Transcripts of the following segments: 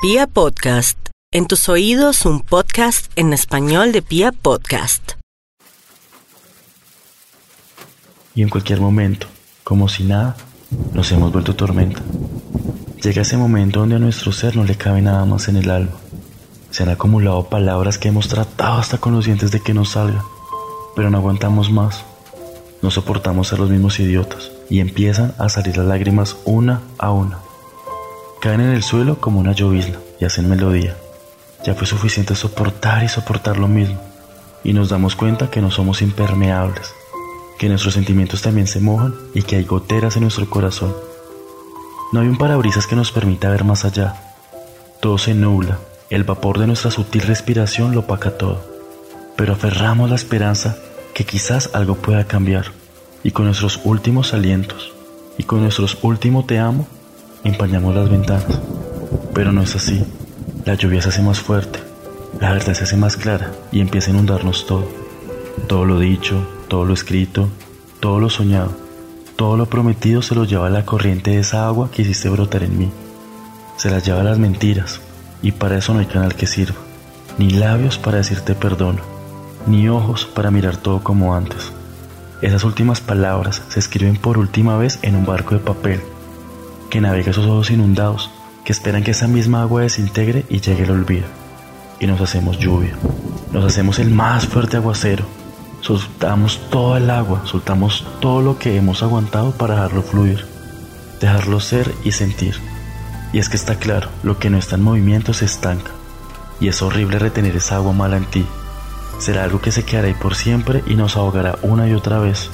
Pia Podcast, en tus oídos un podcast en español de Pia Podcast. Y en cualquier momento, como si nada, nos hemos vuelto tormenta. Llega ese momento donde a nuestro ser no le cabe nada más en el alma. Se han acumulado palabras que hemos tratado hasta con los dientes de que nos salga, pero no aguantamos más. No soportamos ser los mismos idiotas y empiezan a salir las lágrimas una a una. Caen en el suelo como una llovizna y hacen melodía. Ya fue suficiente soportar y soportar lo mismo. Y nos damos cuenta que no somos impermeables, que nuestros sentimientos también se mojan y que hay goteras en nuestro corazón. No hay un parabrisas que nos permita ver más allá. Todo se nubla, el vapor de nuestra sutil respiración lo opaca todo. Pero aferramos la esperanza que quizás algo pueda cambiar. Y con nuestros últimos alientos y con nuestros últimos te amo, empañamos las ventanas. Pero no es así. La lluvia se hace más fuerte, la verdad se hace más clara y empieza a inundarnos todo. Todo lo dicho, todo lo escrito, todo lo soñado, todo lo prometido se lo lleva la corriente de esa agua que hiciste brotar en mí. Se las lleva las mentiras y para eso no hay canal que sirva, ni labios para decirte perdono, ni ojos para mirar todo como antes. Esas últimas palabras se escriben por última vez en un barco de papel que navega esos ojos inundados, que esperan que esa misma agua desintegre y llegue el olvido. Y nos hacemos lluvia, nos hacemos el más fuerte aguacero, soltamos toda el agua, soltamos todo lo que hemos aguantado para dejarlo fluir, dejarlo ser y sentir. Y es que está claro, lo que no está en movimiento se estanca. Y es horrible retener esa agua mala en ti. Será algo que se quedará ahí por siempre y nos ahogará una y otra vez.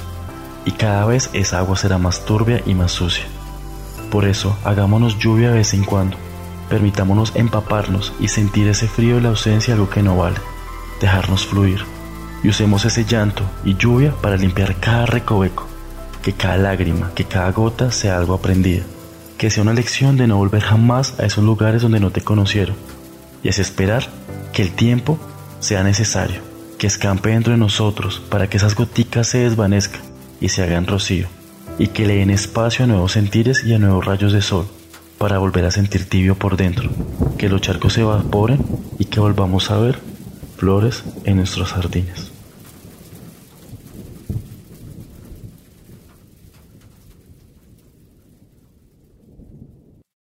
Y cada vez esa agua será más turbia y más sucia. Por eso, hagámonos lluvia de vez en cuando. Permitámonos empaparnos y sentir ese frío de la ausencia algo que no vale. Dejarnos fluir. Y usemos ese llanto y lluvia para limpiar cada recoveco. Que cada lágrima, que cada gota sea algo aprendido. Que sea una lección de no volver jamás a esos lugares donde no te conocieron. Y es esperar que el tiempo sea necesario. Que escampe dentro de nosotros para que esas goticas se desvanezcan y se hagan rocío y que le den espacio a nuevos sentires y a nuevos rayos de sol para volver a sentir tibio por dentro, que los charcos se evaporen y que volvamos a ver flores en nuestros jardines.